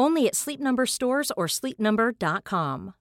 Only at Sleep Number stores or sleepnumber.com.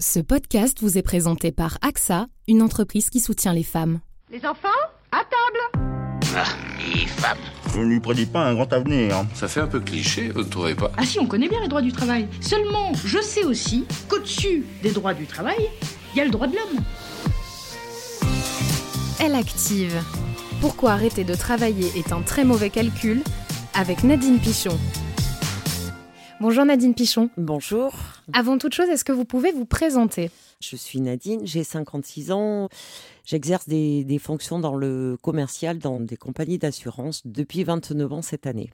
Ce podcast vous est présenté par AXA, une entreprise qui soutient les femmes. Les enfants, à table Ah, les femmes. Je ne lui prédis pas un grand avenir. Ça fait un peu cliché, vous ne trouvez pas? Ah si, on connaît bien les droits du travail. Seulement, je sais aussi qu'au-dessus des droits du travail, il y a le droit de l'homme. Elle active. Pourquoi arrêter de travailler est un très mauvais calcul avec Nadine Pichon. Bonjour Nadine Pichon. Bonjour. Avant toute chose, est-ce que vous pouvez vous présenter? Je suis Nadine, j'ai 56 ans. J'exerce des, des, fonctions dans le commercial dans des compagnies d'assurance depuis 29 ans cette année.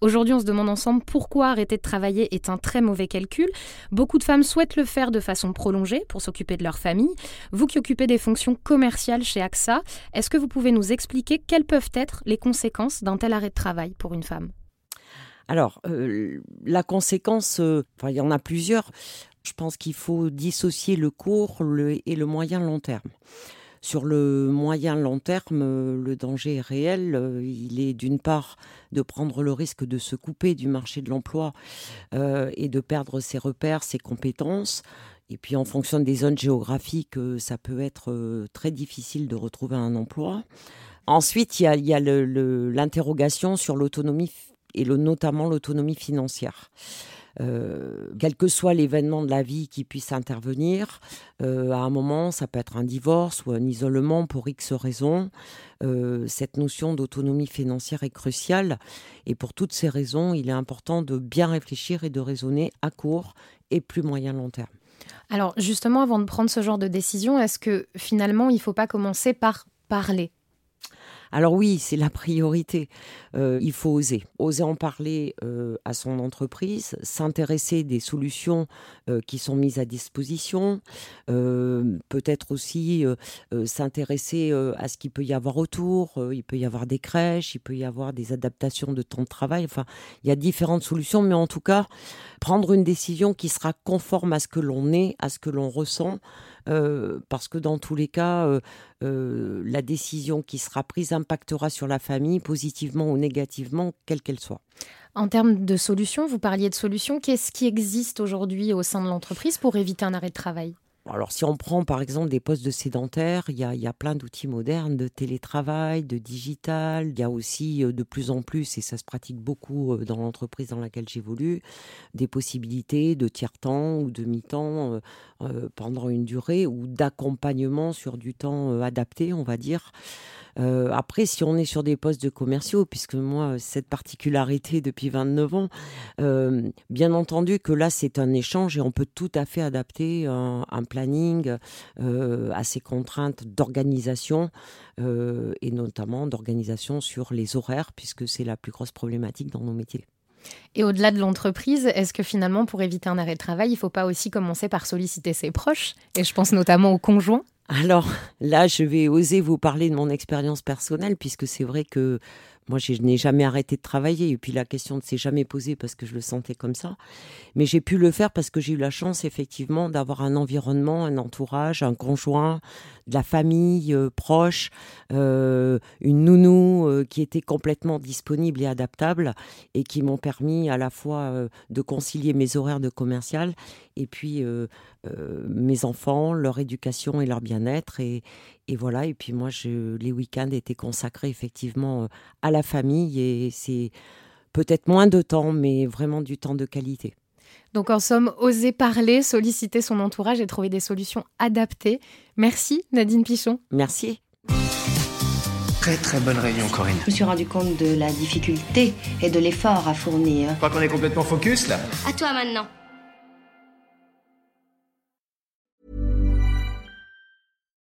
Aujourd'hui, on se demande ensemble pourquoi arrêter de travailler est un très mauvais calcul. Beaucoup de femmes souhaitent le faire de façon prolongée pour s'occuper de leur famille. Vous qui occupez des fonctions commerciales chez AXA, est-ce que vous pouvez nous expliquer quelles peuvent être les conséquences d'un tel arrêt de travail pour une femme? Alors, euh, la conséquence, euh, il y en a plusieurs. Je pense qu'il faut dissocier le court et le moyen long terme. Sur le moyen long terme, le danger est réel. Il est d'une part de prendre le risque de se couper du marché de l'emploi euh, et de perdre ses repères, ses compétences. Et puis en fonction des zones géographiques, ça peut être très difficile de retrouver un emploi. Ensuite, il y a l'interrogation sur l'autonomie et notamment l'autonomie financière. Euh, quel que soit l'événement de la vie qui puisse intervenir, euh, à un moment, ça peut être un divorce ou un isolement pour X raisons. Euh, cette notion d'autonomie financière est cruciale et pour toutes ces raisons, il est important de bien réfléchir et de raisonner à court et plus moyen long terme. Alors justement, avant de prendre ce genre de décision, est-ce que finalement, il ne faut pas commencer par parler? Alors oui, c'est la priorité. Euh, il faut oser. Oser en parler euh, à son entreprise, s'intéresser des solutions euh, qui sont mises à disposition, peut-être aussi s'intéresser à ce qu'il peut y avoir autour. il peut y avoir des crèches, il peut y avoir des adaptations de temps de travail. Enfin, il y a différentes solutions, mais en tout cas, prendre une décision qui sera conforme à ce que l'on est, à ce que l'on ressent. Parce que dans tous les cas, euh, la décision qui sera prise impactera sur la famille positivement ou négativement, quelle qu'elle soit. En termes de solutions, vous parliez de solutions. Qu'est-ce qui existe aujourd'hui au sein de l'entreprise pour éviter un arrêt de travail? Alors, si on prend par exemple des postes de sédentaires, il y a, y a plein d'outils modernes de télétravail, de digital. Il y a aussi de plus en plus, et ça se pratique beaucoup dans l'entreprise dans laquelle j'évolue, des possibilités de tiers-temps ou de mi-temps euh, pendant une durée ou d'accompagnement sur du temps adapté, on va dire. Euh, après, si on est sur des postes de commerciaux, puisque moi, cette particularité depuis 29 ans, euh, bien entendu que là, c'est un échange et on peut tout à fait adapter un, planning euh, à ces contraintes d'organisation et notamment d'organisation sur les horaires, puisque c'est la plus grosse problématique dans nos métiers. Et au-delà de l'entreprise, est-ce que finalement, pour éviter un arrêt de travail, il ne faut pas aussi commencer par solliciter ses proches? Et je pense notamment aux conjoints. Alors là, je vais oser vous parler de mon expérience personnelle, puisque c'est vrai que moi, je n'ai jamais arrêté de travailler. Et puis la question ne s'est jamais posée parce que je le sentais comme ça. Mais j'ai pu le faire parce que j'ai eu la chance, effectivement, d'avoir un environnement, un entourage, un conjoint, de la famille euh, proche, euh, une nounou euh, qui était complètement disponible et adaptable et qui m'ont permis à la fois de concilier mes horaires de commercial et puis mes enfants, leur éducation et leur bien-être. Et, voilà, et puis moi, les week-ends étaient consacrés effectivement à la famille et c'est peut-être moins de temps, mais vraiment du temps de qualité. Donc en somme, oser parler, solliciter son entourage et trouver des solutions adaptées. Merci Nadine Pichon. Merci. Très très bonne réunion Corinne. Je me suis rendu compte de la difficulté et de l'effort à fournir. Je crois qu'on est complètement focus là. À toi maintenant.